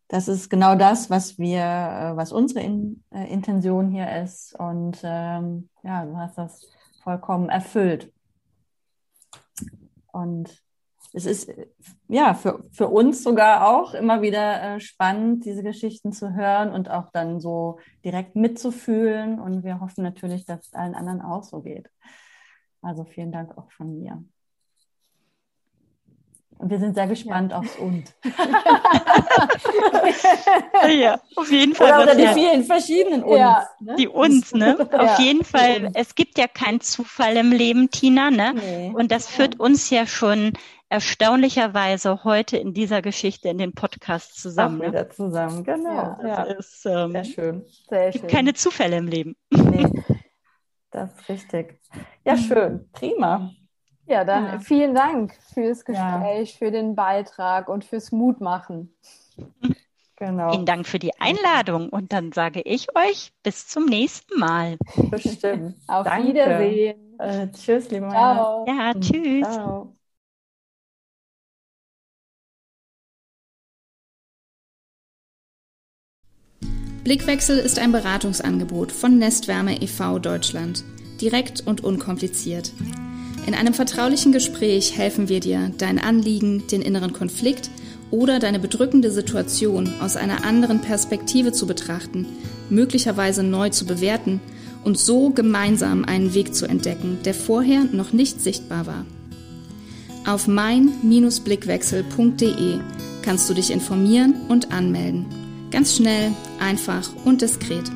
das ist genau das, was wir, äh, was unsere In, äh, Intention hier ist. Und ähm, ja, du hast das vollkommen erfüllt. Und es ist ja für, für uns sogar auch immer wieder äh, spannend, diese Geschichten zu hören und auch dann so direkt mitzufühlen. Und wir hoffen natürlich, dass es allen anderen auch so geht. Also vielen Dank auch von mir. Und wir sind sehr gespannt ja. aufs Und. ja, auf jeden Fall. Oder, oder die ja. vielen verschiedenen Uns. Ja. Ne? Die Uns, ne? Auf jeden Fall. Es gibt ja keinen Zufall im Leben, Tina, ne? Nee. Und das führt uns ja schon erstaunlicherweise heute in dieser Geschichte in den Podcast zusammen. Auch ne? wieder ne? zusammen, genau. Ja, ist, ähm, sehr schön. Sehr gibt keine Zufälle im Leben. Nee, das ist richtig. Ja, schön. Prima. Ja, dann ja. vielen Dank fürs Gespräch, ja. für den Beitrag und fürs Mutmachen. Genau. Vielen Dank für die Einladung und dann sage ich euch bis zum nächsten Mal. Bestimmt. Auf Danke. Wiedersehen. Äh, tschüss, liebe Ciao. Ja, tschüss. Ciao. Blickwechsel ist ein Beratungsangebot von Nestwärme e.V. Deutschland. Direkt und unkompliziert. In einem vertraulichen Gespräch helfen wir dir, dein Anliegen, den inneren Konflikt oder deine bedrückende Situation aus einer anderen Perspektive zu betrachten, möglicherweise neu zu bewerten und so gemeinsam einen Weg zu entdecken, der vorher noch nicht sichtbar war. Auf mein-blickwechsel.de kannst du dich informieren und anmelden. Ganz schnell, einfach und diskret.